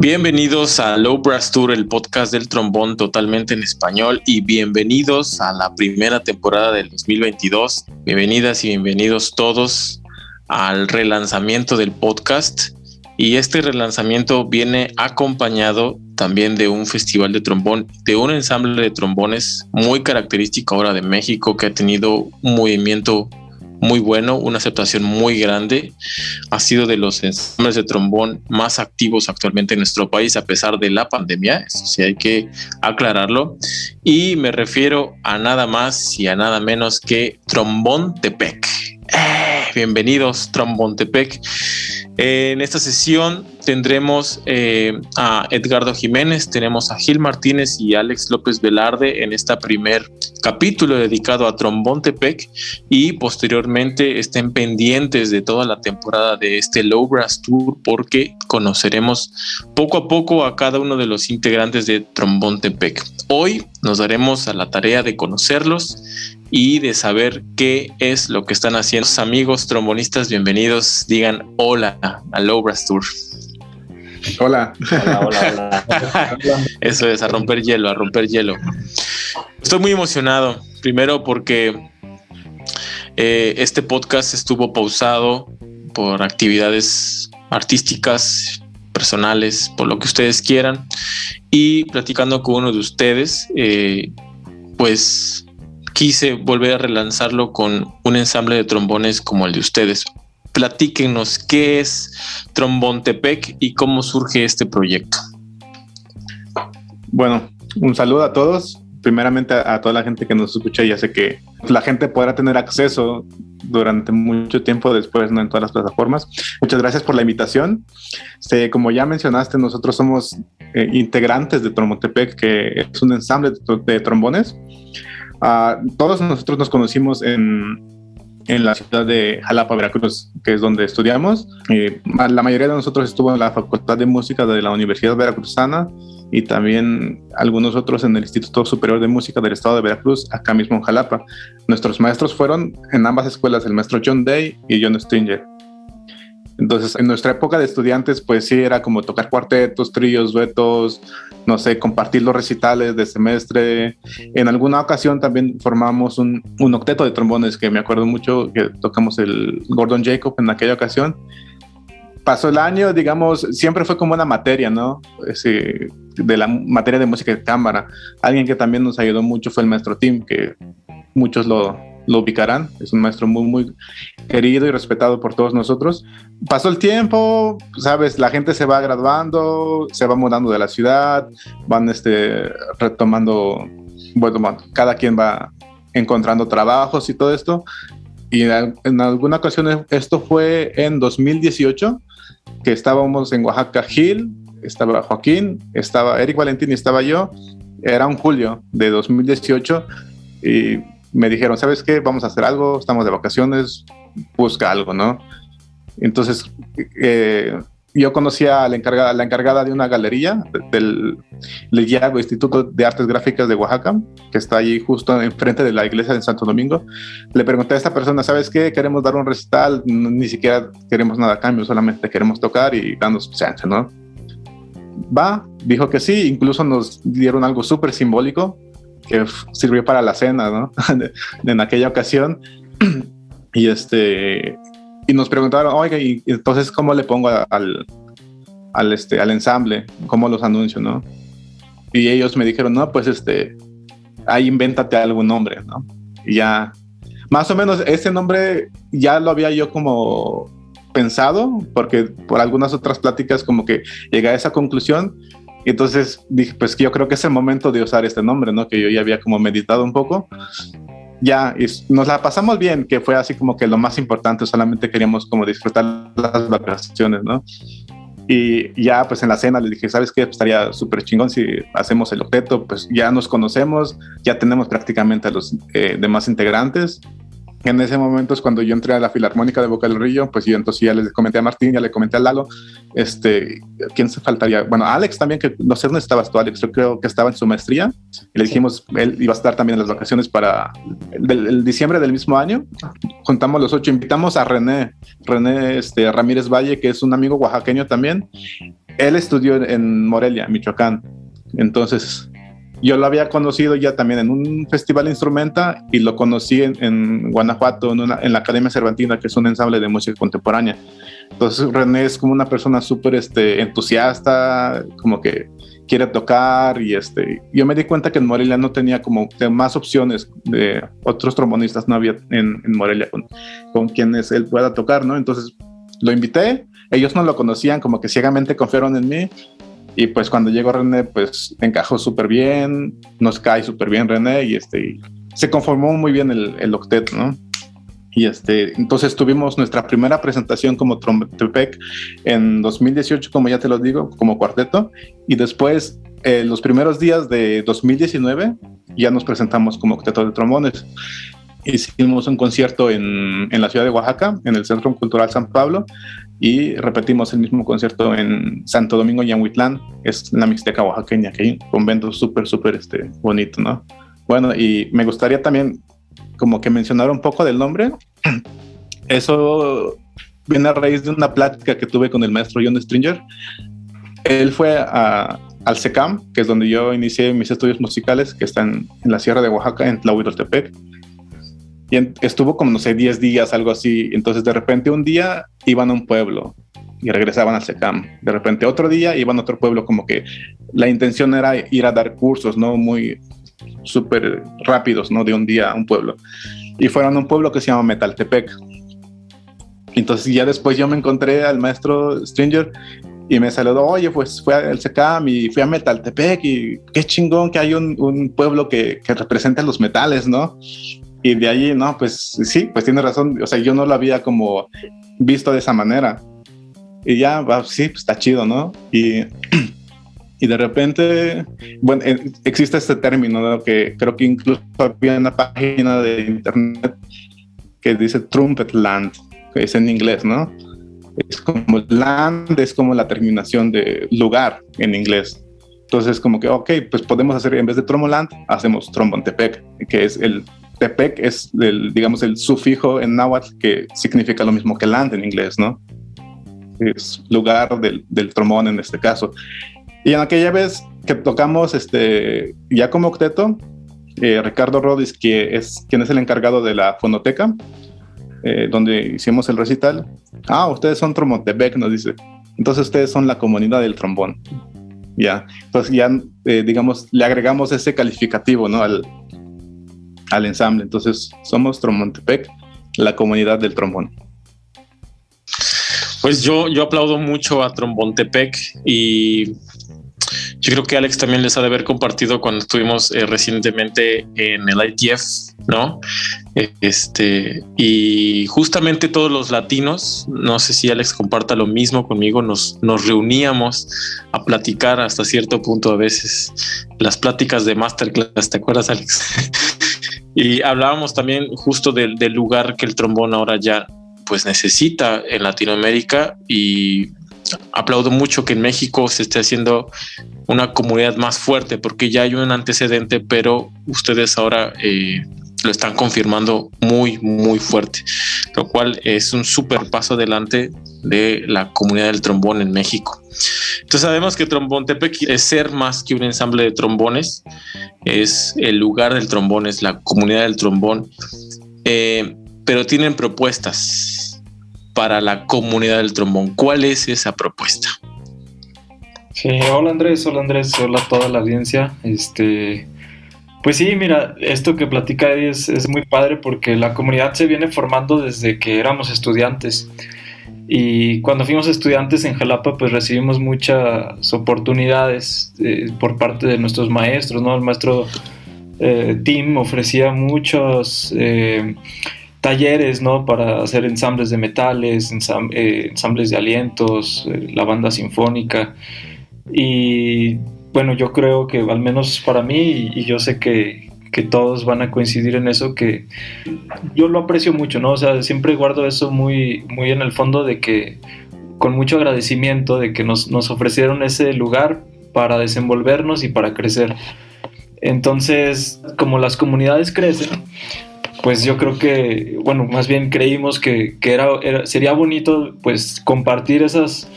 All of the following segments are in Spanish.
Bienvenidos a Low Brass Tour, el podcast del trombón totalmente en español y bienvenidos a la primera temporada del 2022. Bienvenidas y bienvenidos todos al relanzamiento del podcast y este relanzamiento viene acompañado también de un festival de trombón, de un ensamble de trombones muy característico ahora de México que ha tenido un movimiento muy bueno, una aceptación muy grande. Ha sido de los ensambles de trombón más activos actualmente en nuestro país a pesar de la pandemia, eso sí hay que aclararlo. Y me refiero a nada más y a nada menos que Trombón Tepec. Eh, bienvenidos, Trombón Tepec. En esta sesión tendremos eh, a Edgardo Jiménez, tenemos a Gil Martínez y Alex López Velarde en este primer capítulo dedicado a Trombón Tepec y posteriormente estén pendientes de toda la temporada de este Low Brass Tour porque conoceremos poco a poco a cada uno de los integrantes de Trombón Tepec. Hoy nos daremos a la tarea de conocerlos y de saber qué es lo que están haciendo. Amigos trombonistas, bienvenidos. Digan hola a Low Brass Tour. Hola. Hola, hola, hola. Eso es, a romper hielo, a romper hielo. Estoy muy emocionado, primero porque eh, este podcast estuvo pausado por actividades artísticas, personales, por lo que ustedes quieran, y platicando con uno de ustedes, eh, pues quise volver a relanzarlo con un ensamble de trombones como el de ustedes. Platíquenos qué es Trombón Tepec y cómo surge este proyecto. Bueno, un saludo a todos. Primeramente a, toda la gente que nos escucha, ya sé que la gente podrá tener acceso durante mucho tiempo después, ¿no? En todas las plataformas. Muchas gracias por la invitación. como ya mencionaste, nosotros somos eh, integrantes de Trombotepec, que es un ensamble de trombones Ah, todos nosotros nos conocimos en, en, la ciudad de Jalapa, Veracruz, que es donde estudiamos. la mayoría de nosotros estuvo en la Facultad de Música de la Universidad Veracruzana y también algunos otros en el Instituto Superior de Música del Estado de Veracruz, acá mismo en Jalapa. Nuestros maestros fueron en ambas escuelas el maestro John Day y John Stringer. Entonces, en nuestra época de estudiantes, pues sí, era como tocar cuartetos, tríos, duetos, no sé, compartir los recitales de semestre. En alguna ocasión también formamos un, un octeto de trombones, que me acuerdo mucho que tocamos el Gordon Jacob en aquella ocasión. Pasó el año, digamos, siempre fue como una materia, ¿no? de la materia de música de cámara. Alguien que también nos ayudó mucho fue el maestro Tim, que muchos lo, lo ubicarán. Es un maestro muy, muy querido y respetado por todos nosotros. Pasó el tiempo, sabes, la gente se va graduando, se va mudando de la ciudad, van este, retomando, bueno, cada quien va encontrando trabajos y todo esto. Y en alguna ocasión, esto fue en 2018, que estábamos en Oaxaca Gil, estaba Joaquín, estaba Eric Valentín y estaba yo. Era un julio de 2018 y me dijeron, ¿sabes qué? Vamos a hacer algo, estamos de vacaciones, busca algo, ¿no? Entonces, eh, yo conocía a la encargada, de una galería del Leyago Instituto de Artes Gráficas de Oaxaca, que está allí justo enfrente de la iglesia de Santo Domingo. Le pregunté a esta persona, ¿sabes qué? Queremos dar un recital, ni siquiera queremos nada a cambio, solamente queremos tocar y darnos chance, ¿no? Va, dijo que sí, incluso nos dieron algo súper simbólico, que sirvió para la cena, ¿no? en aquella ocasión. y este, y nos preguntaron, oiga, y entonces, ¿cómo le pongo al, al, este, al ensamble? ¿Cómo los anuncio, no? Y ellos me dijeron, no, pues este, ahí invéntate algún nombre, ¿no? Y ya, más o menos ese nombre ya lo había yo como pensado, porque por algunas otras pláticas como que llegué a esa conclusión, y entonces dije, pues yo creo que es el momento de usar este nombre, ¿no? Que yo ya había como meditado un poco. Ya, y nos la pasamos bien, que fue así como que lo más importante, solamente queríamos como disfrutar las vacaciones, ¿no? Y ya pues en la cena le dije, ¿sabes qué? Pues, estaría súper chingón si hacemos el objeto, pues ya nos conocemos, ya tenemos prácticamente a los eh, demás integrantes en ese momento es cuando yo entré a la Filarmónica de Boca del Río, pues yo entonces ya le comenté a Martín, ya le comenté a Lalo, este, ¿quién se faltaría? Bueno, Alex también, que no sé dónde estabas tú, Alex, yo creo que estaba en su maestría, y le dijimos, él iba a estar también en las vacaciones para el, diciembre del mismo año, juntamos los ocho, invitamos a René, René este, Ramírez Valle, que es un amigo oaxaqueño también, él estudió en Morelia, Michoacán. Entonces, yo lo había conocido ya también en un festival de instrumenta y lo conocí en, Guanajuato, en, en, la Academia Cervantina, que es un ensamble de música contemporánea. Entonces René es como una persona súper este, entusiasta, como que quiere tocar y este, yo me di cuenta que en Morelia no tenía como más opciones de otros trombonistas, no había en, Morelia con, con quienes él pueda tocar, ¿no? Entonces lo invité, ellos no lo conocían, como que ciegamente confiaron en mí y pues cuando llegó René, pues encajó súper bien, nos cae súper bien René y este, se conformó muy bien el, el octet, ¿no? Y este, entonces tuvimos nuestra primera presentación como Trompetepec en 2018, como ya te lo digo, como cuarteto. Y después, eh, los primeros días de 2019, ya nos presentamos como octeto de trombones. Hicimos un concierto en, en la ciudad de Oaxaca, en el Centro Cultural San Pablo, y repetimos el mismo concierto en Santo Domingo y en Huitlán, es la Mixteca oaxaqueña, que hay un convento súper, súper este, bonito, ¿no? Bueno, y me gustaría también como que mencionar un poco del nombre. Eso viene a raíz de una plática que tuve con el maestro John Stringer. Él fue a, al SECAM, que es donde yo inicié mis estudios musicales, que están en la Sierra de Oaxaca, en Tlahuitoltepec. Y estuvo como, no sé, 10 días, algo así. Entonces, de repente, un día iban a un pueblo y regresaban al SECAM. De repente, otro día iban a otro pueblo, como que la intención era ir a dar cursos, ¿no? Muy, súper rápidos, ¿no? De un día a un pueblo. Y fueron a un pueblo que se llama Metaltepec. Entonces ya después yo me encontré al maestro Stranger y me saludó, oye, pues fue al SECAM y fui a Metaltepec y qué chingón que hay un, un pueblo que, que representa los metales, ¿no? Y de ahí, no, pues sí, pues tiene razón, o sea, yo no lo había como visto de esa manera. Y ya, sí, pues está chido, ¿no? Y y de repente, bueno, existe este término que creo que incluso había una página de internet que dice Trumpet Land, que es en inglés, ¿no? Es como land, es como la terminación de lugar en inglés. Entonces, como que, ok, pues podemos hacer, en vez de Tromboland, hacemos Trombontepec, que es el Tepec, es el, digamos, el sufijo en náhuatl que significa lo mismo que land en inglés, ¿no? Es lugar del, del trombón en este caso. Y en aquella vez que tocamos este, ya como octeto, eh, Ricardo Rodis, que es quien es el encargado de la fonoteca, eh, donde hicimos el recital. Ah, ustedes son Tromontepec, nos dice. Entonces ustedes son la comunidad del trombón. Ya, entonces ya, eh, digamos, le agregamos ese calificativo, ¿no? Al, al ensamble. Entonces somos Tromontepec, la comunidad del trombón. Pues yo, yo aplaudo mucho a Trombontepec y yo creo que Alex también les ha de haber compartido cuando estuvimos eh, recientemente en el ITF, ¿no? Este, y justamente todos los latinos, no sé si Alex comparta lo mismo conmigo, nos, nos reuníamos a platicar hasta cierto punto a veces las pláticas de masterclass, ¿te acuerdas Alex? y hablábamos también justo del, lugar que el trombón ahora ya pues necesita en Latinoamérica y aplaudo mucho que en México se esté haciendo una comunidad más fuerte porque ya hay un antecedente, pero ustedes ahora eh, lo están confirmando muy, muy fuerte, lo cual es un súper paso adelante de la comunidad del trombón en México. Entonces sabemos que Trombón Tepec es ser más que un ensamble de trombones, es el lugar del trombón, es la comunidad del trombón, eh, pero tienen propuestas para la comunidad del trombón. ¿Cuál es esa propuesta? Sí, hola Andrés, hola Andrés, hola a toda la audiencia. Este, pues sí, mira, esto que platica Eddie es, muy padre porque la comunidad se viene formando desde que éramos estudiantes. Y cuando fuimos estudiantes en Jalapa, pues recibimos muchas oportunidades eh, por parte de nuestros maestros, ¿no? El maestro eh, Tim ofrecía muchos eh, talleres, ¿no? Para hacer ensambles de metales, ensambles de alientos, la banda sinfónica. Y bueno, yo creo que al menos para mí, y, yo sé que, que, todos van a coincidir en eso, que yo lo aprecio mucho, ¿no? O sea, siempre guardo eso muy, muy en el fondo de que con mucho agradecimiento de que nos, nos ofrecieron ese lugar para desenvolvernos y para crecer. Entonces, como las comunidades crecen, pues yo creo que, bueno, más bien creímos que, era, sería bonito pues compartir esas,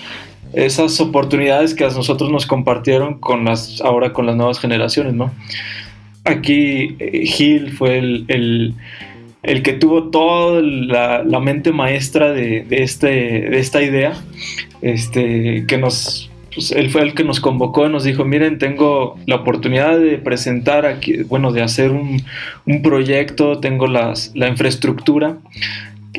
esas oportunidades que a nosotros nos compartieron con las, ahora con las nuevas generaciones, ¿no? Aquí eh, Gil fue el, que tuvo toda la, mente maestra de, este, de esta idea, este, que nos pues él fue el que nos convocó y nos dijo, miren, tengo la oportunidad de presentar aquí, bueno, de hacer un, proyecto, tengo las, la infraestructura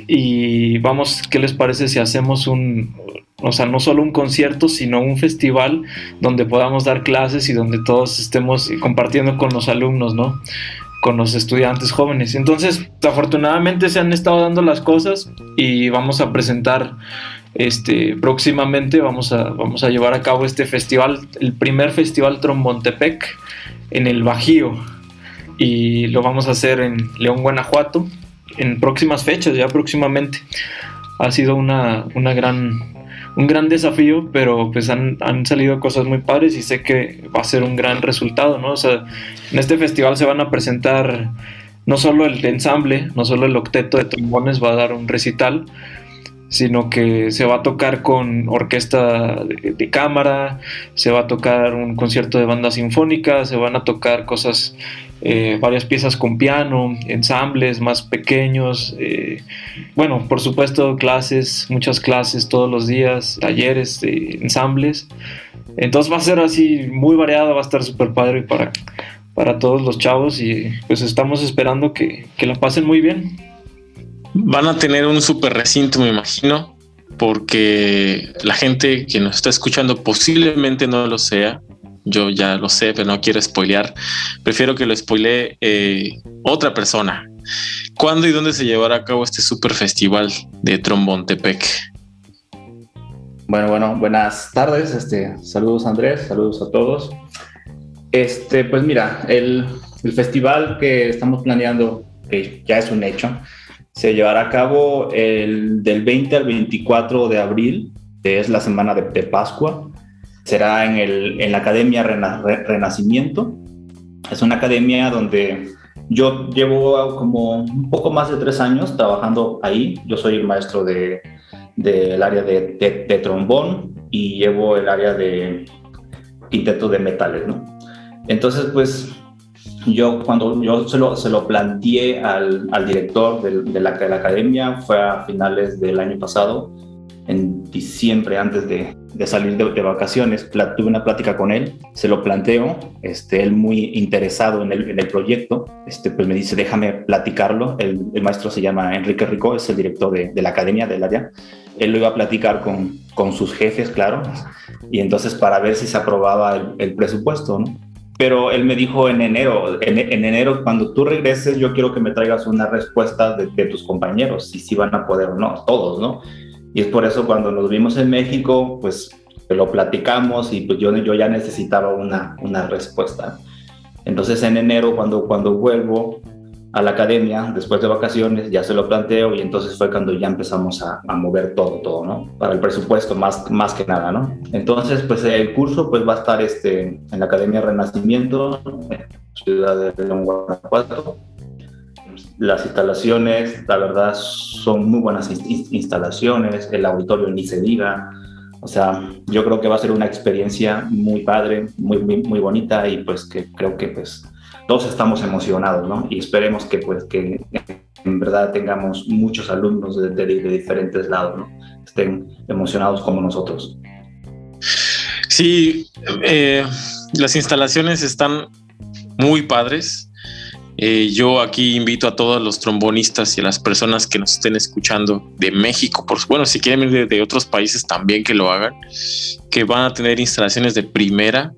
y vamos, ¿qué les parece si hacemos un, o sea, no solo un concierto, sino un festival donde podamos dar clases y donde todos estemos compartiendo con los alumnos, ¿no? Con los estudiantes jóvenes. Entonces, afortunadamente se han estado dando las cosas y vamos a presentar este, próximamente vamos a, vamos a llevar a cabo este festival, el primer festival Trombontepec en el Bajío. Y lo vamos a hacer en León, Guanajuato, en próximas fechas, ya próximamente. Ha sido una, una gran, un gran desafío, pero pues han, han, salido cosas muy padres y sé que va a ser un gran resultado, ¿no? En este festival se van a presentar no solo el ensamble, no solo el octeto de trombones va a dar un recital, sino que se va a tocar con orquesta de, cámara, se va a tocar un concierto de banda sinfónica, se van a tocar cosas, eh, varias piezas con piano, ensambles más pequeños, eh, bueno, por supuesto clases, muchas clases todos los días, talleres de ensambles. Entonces va a ser así muy variado, va a estar súper padre para, para todos los chavos y pues estamos esperando que, que la pasen muy bien. Van a tener un super recinto, me imagino, porque la gente que nos está escuchando posiblemente no lo sea. Yo ya lo sé, pero no quiero spoilear. Prefiero que lo spoilee eh, otra persona. ¿Cuándo y dónde se llevará a cabo este super festival de Trombón Tepec? Bueno, bueno, buenas tardes. Este, saludos Andrés, saludos a todos. Este, pues mira, el, el festival que estamos planeando, que ya es un hecho, se llevará a cabo el, del 20 al 24 de abril, que es la semana de, Pascua. Será en, el, en la Academia Renacimiento. Es una academia donde yo llevo como un poco más de tres años trabajando ahí. Yo soy el maestro del de, área de, de, trombón y llevo el área de quinteto de metales, ¿no? Entonces, pues yo cuando yo se lo, se lo planteé al, al director de, la, de, la, academia, fue a finales del año pasado, en diciembre, antes de, de salir de, vacaciones, tuve una plática con él, se lo planteo, este, él muy interesado en el, en el proyecto, este, pues me dice, déjame platicarlo, el, el, maestro se llama Enrique Rico, es el director de, la academia del área, él lo iba a platicar con, con sus jefes, claro, y entonces para ver si se aprobaba el, el presupuesto, ¿no? Pero él me dijo en enero, en, enero, cuando tú regreses, yo quiero que me traigas una respuesta de, tus compañeros, si sí van a poder o no, todos, ¿no? Y es por eso cuando nos vimos en México, pues lo platicamos y pues yo, yo ya necesitaba una, una respuesta. Entonces en enero, cuando, cuando vuelvo, a la academia después de vacaciones, ya se lo planteo y entonces fue cuando ya empezamos a, mover todo, todo, ¿no? Para el presupuesto más, más que nada, ¿no? Entonces, pues el curso pues va a estar este, en la Academia Renacimiento, en Ciudad de León, Guanajuato. Las instalaciones, la verdad, son muy buenas instalaciones, el auditorio ni se diga, o sea, yo creo que va a ser una experiencia muy padre, muy, muy, muy bonita y pues que creo que pues todos estamos emocionados, ¿no? Y esperemos que, pues, que en verdad tengamos muchos alumnos de, diferentes lados, ¿no? Estén emocionados como nosotros. Sí, eh, las instalaciones están muy padres. Eh, yo aquí invito a todos los trombonistas y a las personas que nos estén escuchando de México, por bueno, si quieren ir de otros países también que lo hagan, que van a tener instalaciones de primera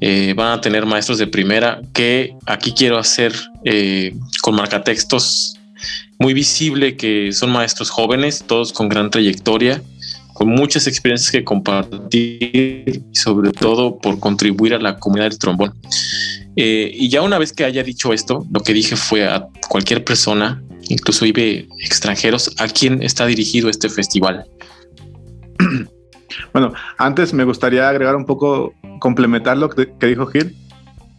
eh, van a tener maestros de primera que aquí quiero hacer eh, con marcatextos muy visible que son maestros jóvenes, todos con gran trayectoria, con muchas experiencias que compartir y sobre todo por contribuir a la comunidad del trombón. Eh, y ya una vez que haya dicho esto, lo que dije fue a cualquier persona, incluso inclusive extranjeros, a quién está dirigido este festival. Bueno, antes me gustaría agregar un poco, complementar lo que, dijo Gil.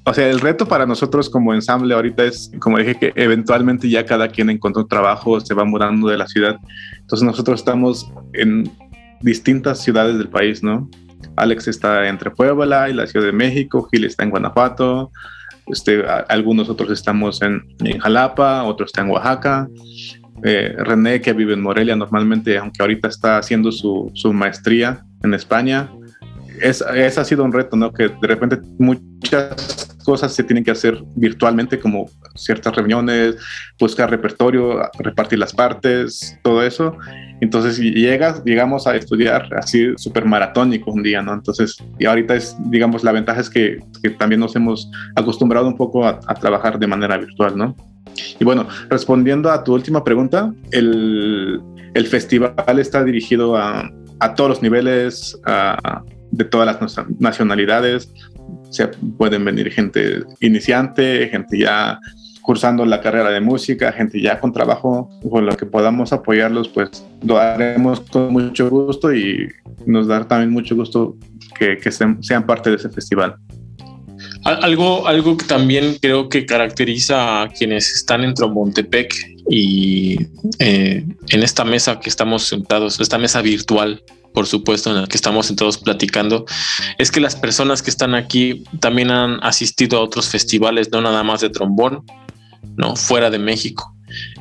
O sea, el reto para nosotros como ensamble ahorita es, como dije, que eventualmente ya cada quien encuentra un trabajo, se va mudando de la ciudad. Entonces nosotros estamos en distintas ciudades del país, ¿no? Alex está entre Puebla y la Ciudad de México, Gil está en Guanajuato, este, algunos otros estamos en, en, Jalapa, otros están en Oaxaca. Eh, René, que vive en Morelia normalmente, aunque ahorita está haciendo su, maestría en España, es, ha sido un reto, ¿no? Que de repente muchas cosas se tienen que hacer virtualmente, como ciertas reuniones, buscar repertorio, repartir las partes, todo eso. Entonces, llegas, llegamos a estudiar así súper maratónico un día, ¿no? Entonces, y ahorita es, digamos, la ventaja es que, también nos hemos acostumbrado un poco a, trabajar de manera virtual, ¿no? Y bueno, respondiendo a tu última pregunta, el, el festival está dirigido a, a todos los niveles, a, de todas las nacionalidades. Se pueden venir gente iniciante, gente ya cursando la carrera de música, gente ya con trabajo, con lo que podamos apoyarlos, pues lo haremos con mucho gusto y nos da también mucho gusto que, que sean parte de ese festival. Algo, algo que también creo que caracteriza a quienes están en Trombontepec y eh, en esta mesa que estamos sentados, esta mesa virtual, por supuesto, en la que estamos todos platicando, es que las personas que están aquí también han asistido a otros festivales, no nada más de trombón, no fuera de México.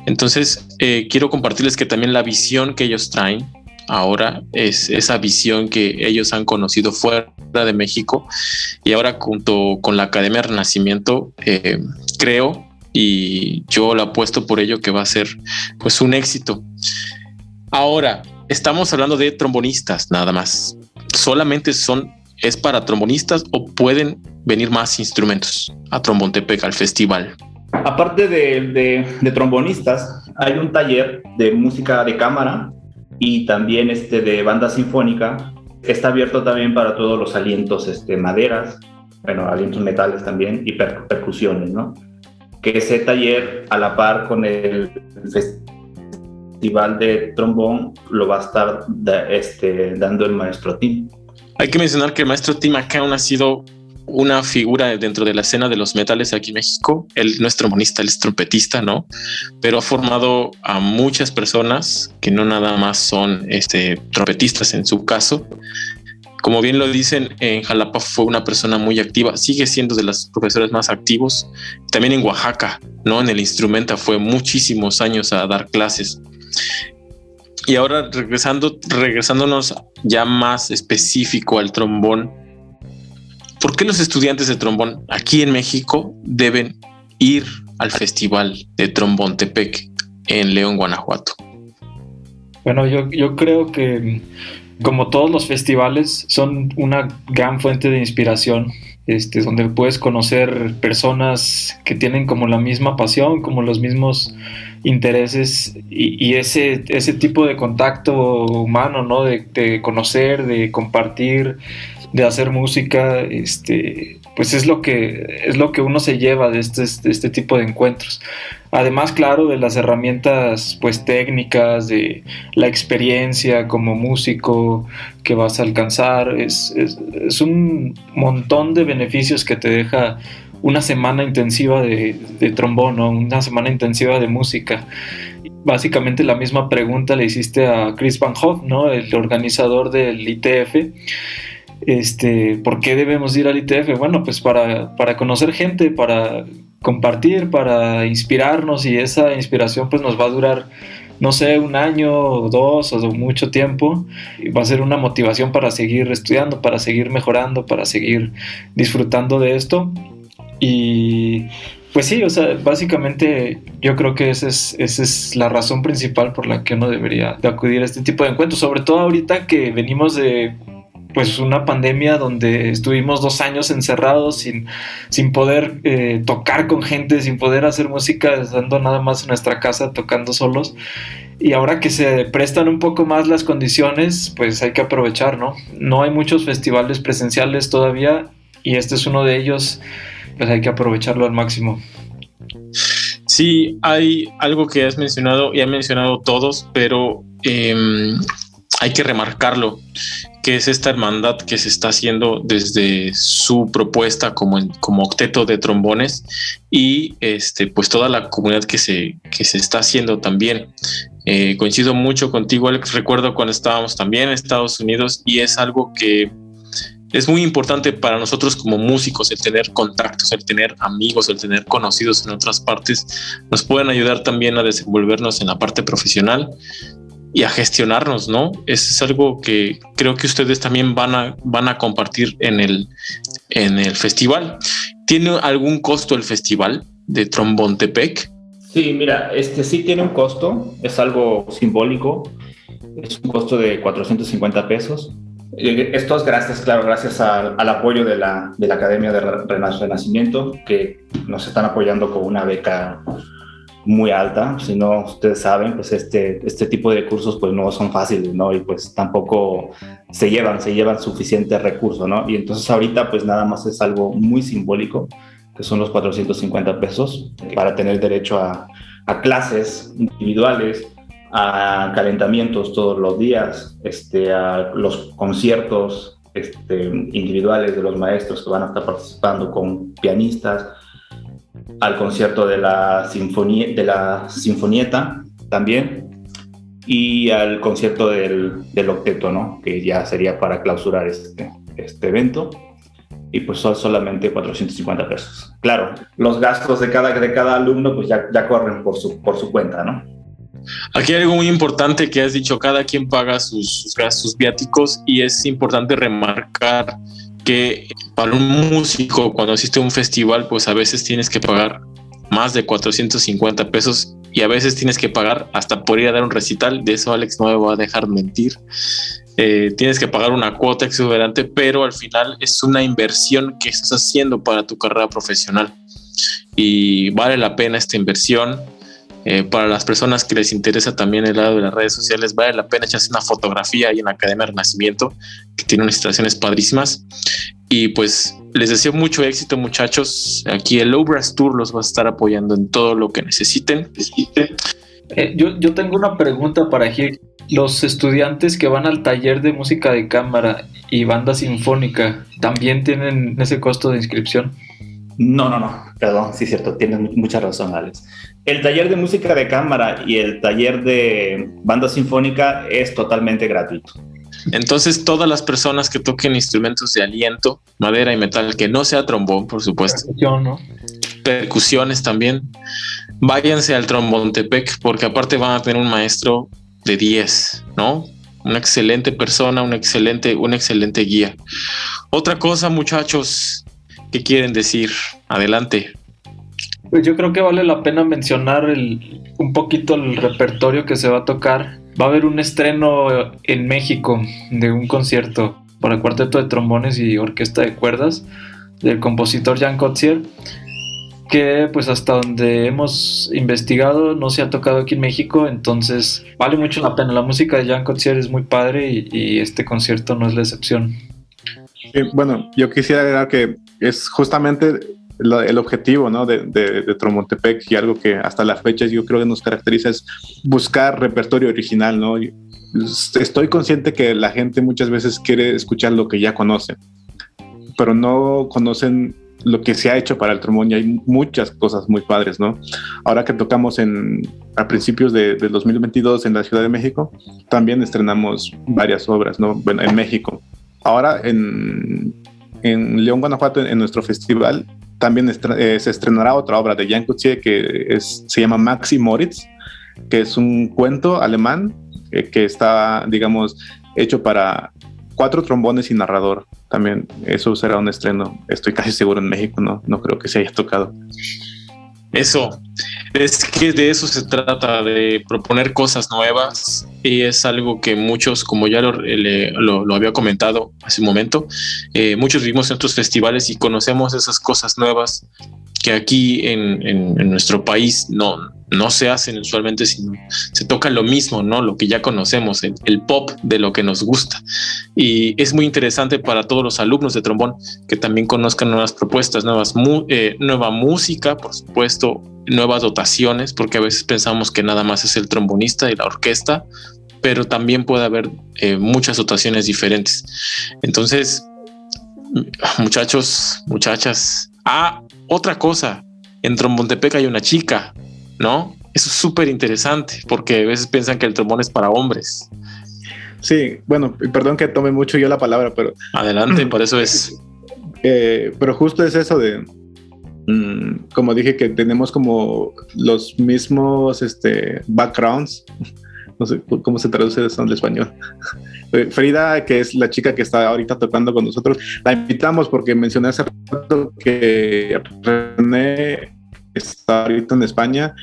Entonces, eh, quiero compartirles que también la visión que ellos traen ahora es esa visión que ellos han conocido fuera de México y ahora junto con la Academia Renacimiento eh, creo y yo lo apuesto por ello que va a ser pues un éxito. Ahora, estamos hablando de trombonistas nada más. Solamente son, es para trombonistas o pueden venir más instrumentos a Trombontepec al festival. Aparte de, de, trombonistas, hay un taller de música de cámara y también este de banda sinfónica. Está abierto también para todos los alientos, este, maderas, bueno, alientos metales también y percusiones, ¿no? Que ese taller, a la par con el festival, de trombón lo va a estar este, dando el maestro Tim. Hay que mencionar que el maestro Tim aún ha sido una figura dentro de la escena de los metales aquí en México. Él no es trombonista, él es trompetista, ¿no? Pero ha formado a muchas personas que no nada más son este, trompetistas en su caso. Como bien lo dicen, en Jalapa fue una persona muy activa, sigue siendo de los profesores más activos. También en Oaxaca, ¿no? En el instrumenta fue muchísimos años a dar clases. Y ahora regresando, regresándonos ya más específico al trombón, ¿por qué los estudiantes de trombón aquí en México deben ir al Festival de Trombón Tepec en León, Guanajuato? Bueno, yo, yo creo que como todos los festivales son una gran fuente de inspiración este, donde puedes conocer personas que tienen como la misma pasión, como los mismos intereses y, ese, ese tipo de contacto humano, ¿no? De, conocer, de compartir, de hacer música, este, pues es lo que, es lo que uno se lleva de este, este tipo de encuentros. Además, claro, de las herramientas pues técnicas, de la experiencia como músico que vas a alcanzar, es, es, un montón de beneficios que te deja una semana intensiva de, trombón, una semana intensiva de música. Básicamente la misma pregunta le hiciste a Chris Van Hoff, ¿no? el organizador del ITF. Este, ¿Por qué debemos ir al ITF? Bueno, pues para, para conocer gente, para compartir, para inspirarnos y esa inspiración pues nos va a durar, no sé, un año o dos o mucho tiempo. Va a ser una motivación para seguir estudiando, para seguir mejorando, para seguir disfrutando de esto. Y pues sí, o sea, básicamente yo creo que esa es, esa es la razón principal por la que uno debería de acudir a este tipo de encuentros, sobre todo ahorita que venimos de pues una pandemia donde estuvimos dos años encerrados sin, sin poder eh, tocar con gente, sin poder hacer música, estando nada más en nuestra casa tocando solos. Y ahora que se prestan un poco más las condiciones, pues hay que aprovechar, ¿no? No hay muchos festivales presenciales todavía y este es uno de ellos, pues hay que aprovecharlo al máximo. Sí, hay algo que has mencionado y han mencionado todos, pero em, hay que remarcarlo que es esta hermandad que se está haciendo desde su propuesta como, como octeto de trombones y este, pues toda la comunidad que se, que se está haciendo también. Eh, coincido mucho contigo, Alex. Recuerdo cuando estábamos también en Estados Unidos y es algo que es muy importante para nosotros como músicos el tener contactos, el tener amigos, el tener conocidos en otras partes. Nos pueden ayudar también a desenvolvernos en la parte profesional y a gestionarnos, ¿no? es algo que creo que ustedes también van a, van a compartir en el, en el festival. ¿Tiene algún costo el festival de Trombontepec? Sí, mira, este sí tiene un costo, es algo simbólico, es un costo de 450 pesos. Eh, esto es gracias, claro, gracias al, apoyo de la, de la Academia de Renacimiento, que nos están apoyando con una beca muy alta. Si no, ustedes saben, pues este, este tipo de cursos pues no son fáciles, ¿no? Y pues tampoco se llevan, se llevan suficiente recurso, ¿no? Y entonces ahorita pues nada más es algo muy simbólico, que son los 450 pesos, para tener derecho a, clases individuales, a calentamientos todos los días, este, a los conciertos este, individuales de los maestros que van a estar participando con pianistas, al concierto de la, sinfonía, de la Sinfonieta también y al concierto del, del, octeto, ¿no? que ya sería para clausurar este, este evento. Y pues son solamente 450 pesos. Claro, los gastos de cada, de cada alumno pues ya, ya corren por su, por su cuenta, ¿no? Aquí hay algo muy importante que has dicho, cada quien paga sus, sus gastos viáticos y es importante remarcar que para un músico cuando asiste a un festival, pues a veces tienes que pagar más de 450 pesos y a veces tienes que pagar hasta por ir a dar un recital. De eso Alex no me va a dejar mentir. Eh, tienes que pagar una cuota exuberante, pero al final es una inversión que estás haciendo para tu carrera profesional y vale la pena esta inversión. Eh, para las personas que les interesa también el lado de las redes sociales, vale la pena echarse una fotografía ahí en la Academia Renacimiento, que tiene unas instalaciones padrísimas. Y pues les deseo mucho éxito, muchachos. Aquí el Brass Tour los va a estar apoyando en todo lo que necesiten. Eh, yo, yo, tengo una pregunta para Gil. Los estudiantes que van al taller de música de cámara y banda sinfónica, ¿también tienen ese costo de inscripción? No, no, no, perdón, sí es cierto, tienes mucha razón, Alex. El taller de música de cámara y el taller de banda sinfónica es totalmente gratuito. Entonces, todas las personas que toquen instrumentos de aliento, madera y metal, que no sea trombón, por supuesto. Percusión, ¿no? Percusiones también. Váyanse al Trombón Tepec, porque aparte van a tener un maestro de 10, ¿no? Una excelente persona, una excelente, una excelente guía. Otra cosa, muchachos, ¿qué quieren decir? Adelante. Pues yo creo que vale la pena mencionar el, un poquito el repertorio que se va a tocar. Va a haber un estreno en México de un concierto para cuarteto de trombones y orquesta de cuerdas del compositor Jan Kotzier, que pues hasta donde hemos investigado no se ha tocado aquí en México, entonces vale mucho la pena. La música de Jan Kotzier es muy padre y, este concierto no es la excepción. bueno, yo quisiera agregar que es justamente el objetivo ¿no? de, de, de, Tromontepec y algo que hasta la fecha yo creo que nos caracteriza es buscar repertorio original. ¿no? Estoy consciente que la gente muchas veces quiere escuchar lo que ya conoce, pero no conocen lo que se ha hecho para el trombón y hay muchas cosas muy padres, ¿no? Ahora que tocamos en, a principios de, 2022 en la Ciudad de México, también estrenamos varias obras, ¿no? En México. Ahora en, en León, Guanajuato, en nuestro festival, también eh, se estrenará otra obra de Jan Kutzie que se llama Maxi Moritz, que es un cuento alemán eh, que está, digamos, hecho para cuatro trombones y narrador. También eso será un estreno, estoy casi seguro en México, no, no creo que se haya tocado. Eso, es que de eso se trata, de proponer cosas nuevas y es algo que muchos, como ya lo, lo, había comentado hace un momento, eh, muchos vivimos en otros festivales y conocemos esas cosas nuevas que aquí en, en, nuestro país no, no se hacen usualmente, sino se toca lo mismo, ¿no? Lo que ya conocemos, el, pop de lo que nos gusta. Y es muy interesante para todos los alumnos de trombón que también conozcan nuevas propuestas, nuevas eh, nueva música, por supuesto, nuevas dotaciones, porque a veces pensamos que nada más es el trombonista y la orquesta, pero también puede haber eh, muchas dotaciones diferentes. Entonces, muchachos, muchachas, ah, otra cosa, en Trombontepec hay una chica, ¿no? Eso es súper interesante porque a veces piensan que el trombón es para hombres. Sí, bueno, perdón que tome mucho yo la palabra, pero... Adelante, por eso es... Eh, pero justo es eso de, mm, como dije, que tenemos como los mismos este, backgrounds. No sé cómo se traduce eso en español. Eh, Frida, que es la chica que está ahorita tocando con nosotros, la invitamos porque mencioné hace rato que René está ahorita en España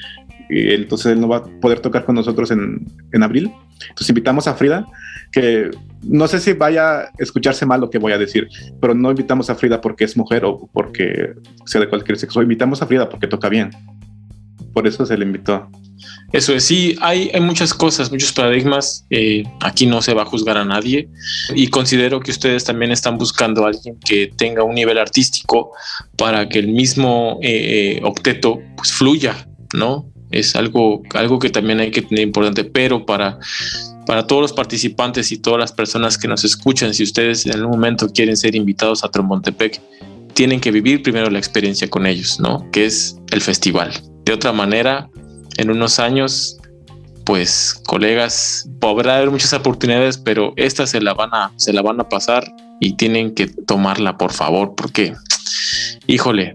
entonces él no va a poder tocar con nosotros en, abril. Entonces invitamos a Frida, que no sé si vaya a escucharse mal lo que voy a decir, pero no invitamos a Frida porque es mujer o porque sea de cualquier sexo, invitamos a Frida porque toca bien. Por eso se le invitó. Eso es, sí, hay, hay muchas cosas, muchos paradigmas. Eh, aquí no se va a juzgar a nadie y considero que ustedes también están buscando a alguien que tenga un nivel artístico para que el mismo eh, eh, octeto pues, fluya, ¿no? Es algo, algo que también hay que tener importante, pero para para todos los participantes y todas las personas que nos escuchan, si ustedes en algún momento quieren ser invitados a Trombontepec, tienen que vivir primero la experiencia con ellos, ¿no? Que es el festival. De otra manera, en unos años, pues colegas, podrá haber muchas oportunidades, pero esta se la van a, se la van a pasar y tienen que tomarla, por favor, porque, híjole,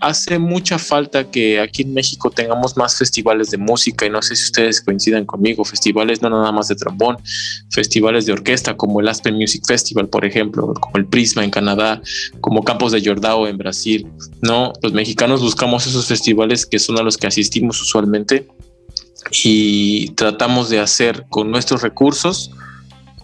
hace mucha falta que aquí en México tengamos más festivales de música y no sé si ustedes coincidan conmigo, festivales no nada más de trombón, festivales de orquesta como el Aspen Music Festival, por ejemplo, como el Prisma en Canadá, como Campos de Jordao en Brasil. No, los mexicanos buscamos esos festivales que son a los que asistimos usualmente y tratamos de hacer con nuestros recursos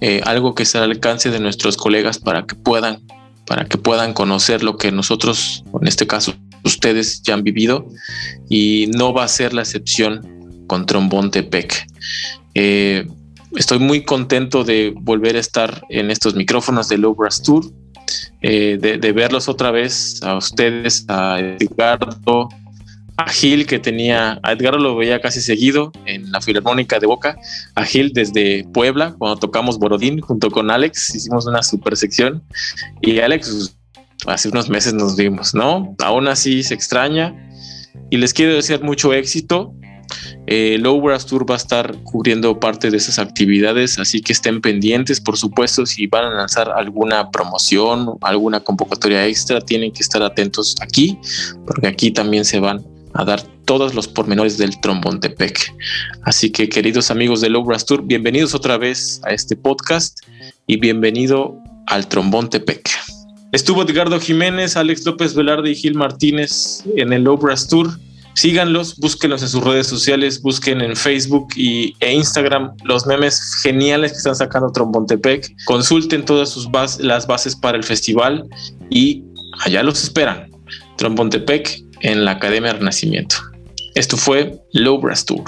eh, algo que sea al alcance de nuestros colegas para que puedan para que puedan conocer lo que nosotros, en este caso ustedes ya han vivido y no va a ser la excepción con Trombón Tepec. Eh, estoy muy contento de volver a estar en estos micrófonos de Low Brass Tour, eh, de, verlos otra vez a ustedes, a Edgardo, a Gil que tenía, a Edgardo lo veía casi seguido en la Filarmónica de Boca, a Gil desde Puebla, cuando tocamos Borodín junto con Alex, hicimos una super sección y Alex hace unos meses nos vimos, ¿no? Aún así se extraña y les quiero desear mucho éxito. Eh, Low Brass Tour va a estar cubriendo parte de esas actividades, así que estén pendientes, por supuesto, si van a lanzar alguna promoción, alguna convocatoria extra, tienen que estar atentos aquí, porque aquí también se van a dar todos los pormenores del trombón de PEC. Así que, queridos amigos de Low Brass Tour, bienvenidos otra vez a este podcast y bienvenido al trombón Tepec. Estuvo Edgardo Jiménez, Alex López Velarde y Gil Martínez en el Obras Tour. Síganlos, búsquenlos en sus redes sociales, busquen en Facebook y, e Instagram los memes geniales que están sacando Trombontepec. Consulten todas sus las bases para el festival y allá los esperan. Trombontepec en la Academia Renacimiento. Esto fue Low Brass Tour.